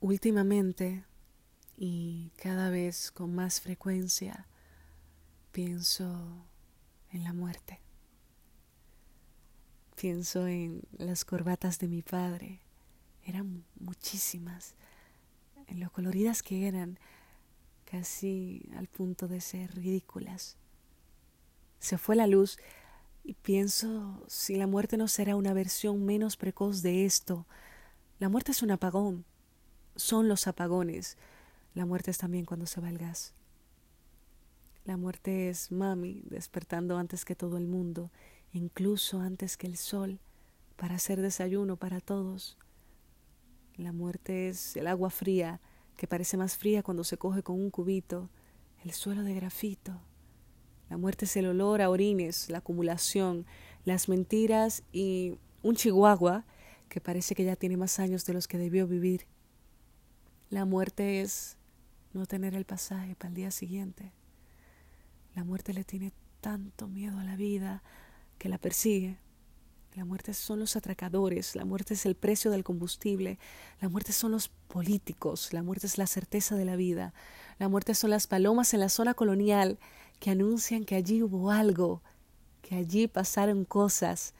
Últimamente, y cada vez con más frecuencia, pienso en la muerte. Pienso en las corbatas de mi padre. Eran muchísimas. En lo coloridas que eran, casi al punto de ser ridículas. Se fue la luz y pienso si la muerte no será una versión menos precoz de esto. La muerte es un apagón, son los apagones. La muerte es también cuando se va el gas. La muerte es mami despertando antes que todo el mundo, incluso antes que el sol, para hacer desayuno para todos. La muerte es el agua fría, que parece más fría cuando se coge con un cubito, el suelo de grafito. La muerte es el olor a orines, la acumulación, las mentiras y un chihuahua que parece que ya tiene más años de los que debió vivir. La muerte es no tener el pasaje para el día siguiente. La muerte le tiene tanto miedo a la vida que la persigue. La muerte son los atracadores, la muerte es el precio del combustible, la muerte son los políticos, la muerte es la certeza de la vida, la muerte son las palomas en la zona colonial que anuncian que allí hubo algo, que allí pasaron cosas.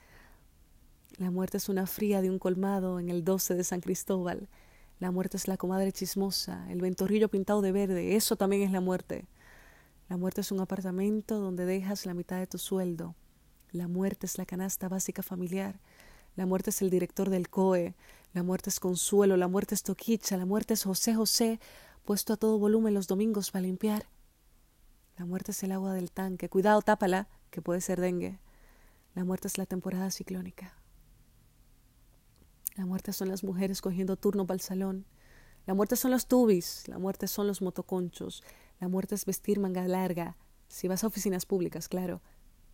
La muerte es una fría de un colmado en el 12 de San Cristóbal, la muerte es la comadre chismosa, el ventorrillo pintado de verde, eso también es la muerte. La muerte es un apartamento donde dejas la mitad de tu sueldo. La muerte es la canasta básica familiar. La muerte es el director del COE. La muerte es Consuelo. La muerte es Toquicha. La muerte es José José, puesto a todo volumen los domingos para limpiar. La muerte es el agua del tanque. Cuidado, tápala, que puede ser dengue. La muerte es la temporada ciclónica. La muerte son las mujeres cogiendo turno para el salón. La muerte son los tubis. La muerte son los motoconchos. La muerte es vestir manga larga. Si vas a oficinas públicas, claro.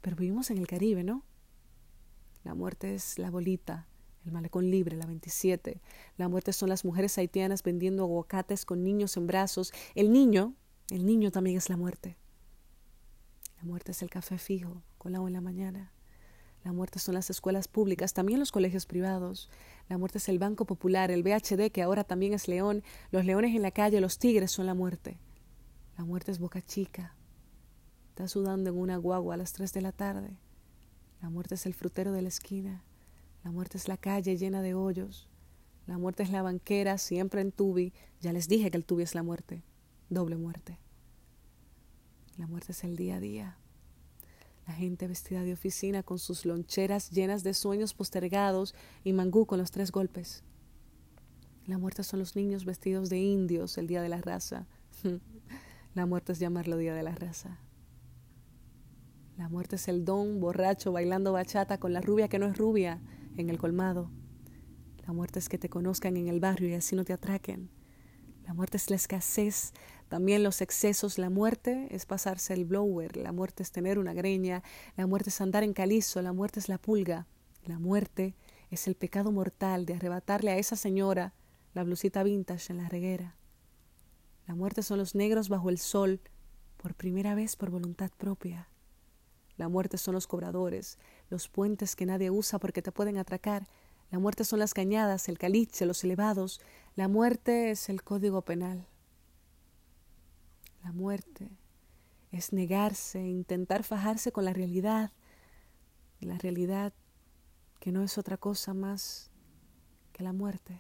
Pero vivimos en el Caribe, ¿no? La muerte es la bolita, el malecón libre, la 27. La muerte son las mujeres haitianas vendiendo aguacates con niños en brazos. El niño, el niño también es la muerte. La muerte es el café fijo, agua en la mañana. La muerte son las escuelas públicas, también los colegios privados. La muerte es el Banco Popular, el BHD, que ahora también es León. Los leones en la calle, los tigres son la muerte. La muerte es Boca Chica. Está sudando en una guagua a las tres de la tarde. La muerte es el frutero de la esquina. La muerte es la calle llena de hoyos. La muerte es la banquera siempre en tubi. Ya les dije que el tubi es la muerte. Doble muerte. La muerte es el día a día la gente vestida de oficina con sus loncheras llenas de sueños postergados y mangú con los tres golpes. La muerte son los niños vestidos de indios el día de la raza. la muerte es llamarlo día de la raza. La muerte es el don borracho bailando bachata con la rubia que no es rubia en el colmado. La muerte es que te conozcan en el barrio y así no te atraquen. La muerte es la escasez también los excesos, la muerte es pasarse el blower, la muerte es tener una greña, la muerte es andar en calizo, la muerte es la pulga, la muerte es el pecado mortal de arrebatarle a esa señora la blusita vintage en la reguera. La muerte son los negros bajo el sol, por primera vez por voluntad propia. La muerte son los cobradores, los puentes que nadie usa porque te pueden atracar. La muerte son las cañadas, el caliche, los elevados. La muerte es el código penal. La muerte es negarse, intentar fajarse con la realidad, la realidad que no es otra cosa más que la muerte.